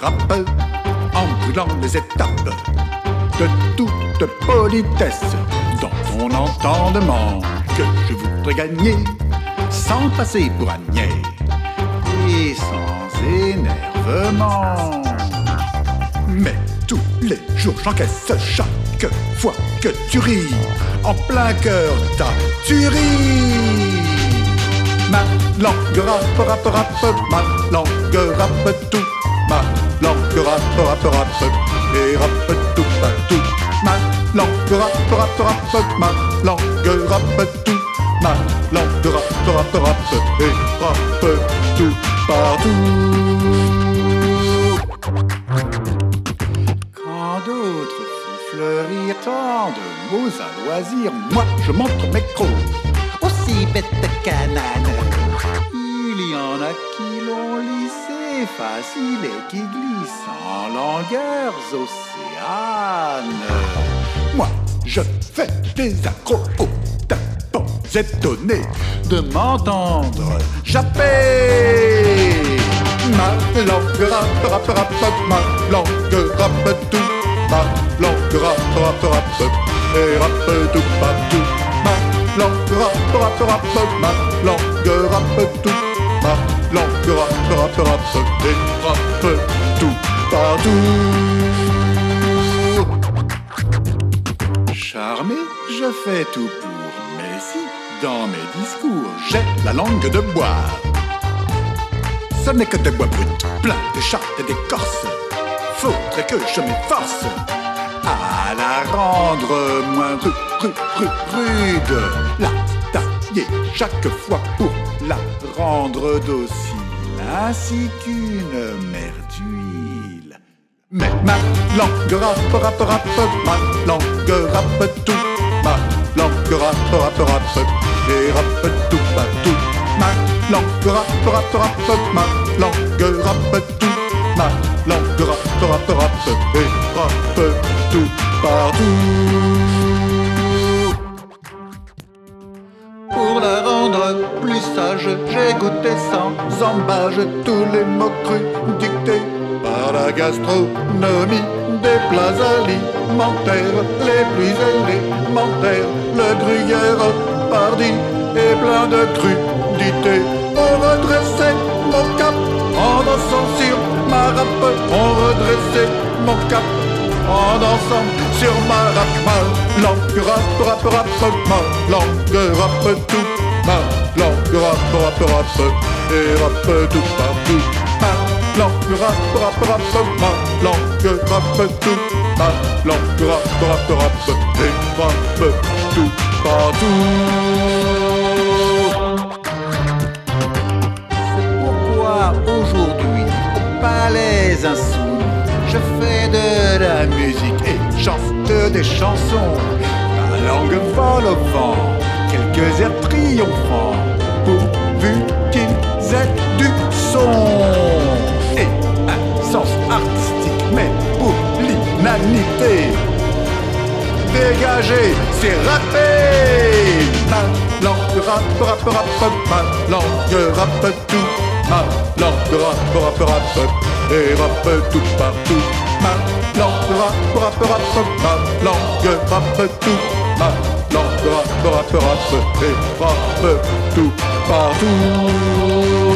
rappe en brûlant les étapes de toute politesse dans ton entendement que je voudrais gagner sans passer pour un et sans énervement. Mais tous les jours j'encaisse chaque fois que tu ris en plein cœur ta tuerie. Ma langue rappe, rappe, rappe, ma langue rappe tout, ma langue rappe, rappe, rappe, et rappe tout partout. Ma langue rappe, rappe, rappe, ma langue rappe tout, ma langue rappe, rappe, rappe, et rappe tout partout. Quand d'autres font fleurir tant de mots à loisir, moi je montre mes crocs. Aussi bête canane. Il y en a qui l'ont lissé facile et qui glissent en longueurs océanes. Moi je fais des accros tapants étonnés de m'entendre japper. Ma langue rappe, rappe, rappe, ma langue rappe tout, ma langue rappe, rappe, rappe, et rappe tout partout. Ma langue rappe, rappe, rappe, ma langue rappe tout, tout partout. Charmé, je fais tout pour, mais si dans mes discours j'ai la langue de bois. Ce n'est que des bois bruts, pleins d'écharpes et d'écorces. Faudrait que je m'efforce à la rendre moins ru, ru, ru, rude. La tailler chaque fois pour la rendre docile, ainsi qu'une mer d'huile. Mais ma langue rappe, rappe, rappe, ma langue rappe tout, ma langue rappe, rappe, rappe, et rappe tout partout. Ma langue rappe, rappe, rappe, ma langue rappe tout, ma langue rappe, rappe, rappe, et rappe tout partout. Pour la rendre plus sage, j'ai goûté sans embâche tous les mots crus dictés par la gastronomie des plats alimentaires les plus élémentaires, le gruyère, pardi et plein de crudités. On redressait mon cap en dansant sur ma râpe, on redressait mon cap en dansant sur ma rap, ma langue rap, rap, rap, ma langue rap tout, ma langue rap, rap, rap, et rap tout partout. Ma langue rap, rap, rap, ma langue rap tout, ma langue rap, rap, rap, et rap tout partout. C'est pourquoi aujourd'hui, au palais insoumis, je fais de la musique et chante des chansons. Ma langue vole au vent, quelques airs triomphants, pourvu qu'ils aient du son. Et un sens artistique, mais pour l'inanité. Dégagé, c'est rappé. Ma langue rappe, rappe, rappe, ma langue rappe tout. Ma langue rappe, rappe, rappe, et rappe tout partout. Ma langue rappe, rappe, rappe, ma langue rappe tout. Langue rappe, rappe, rappe, et rappe tout partout.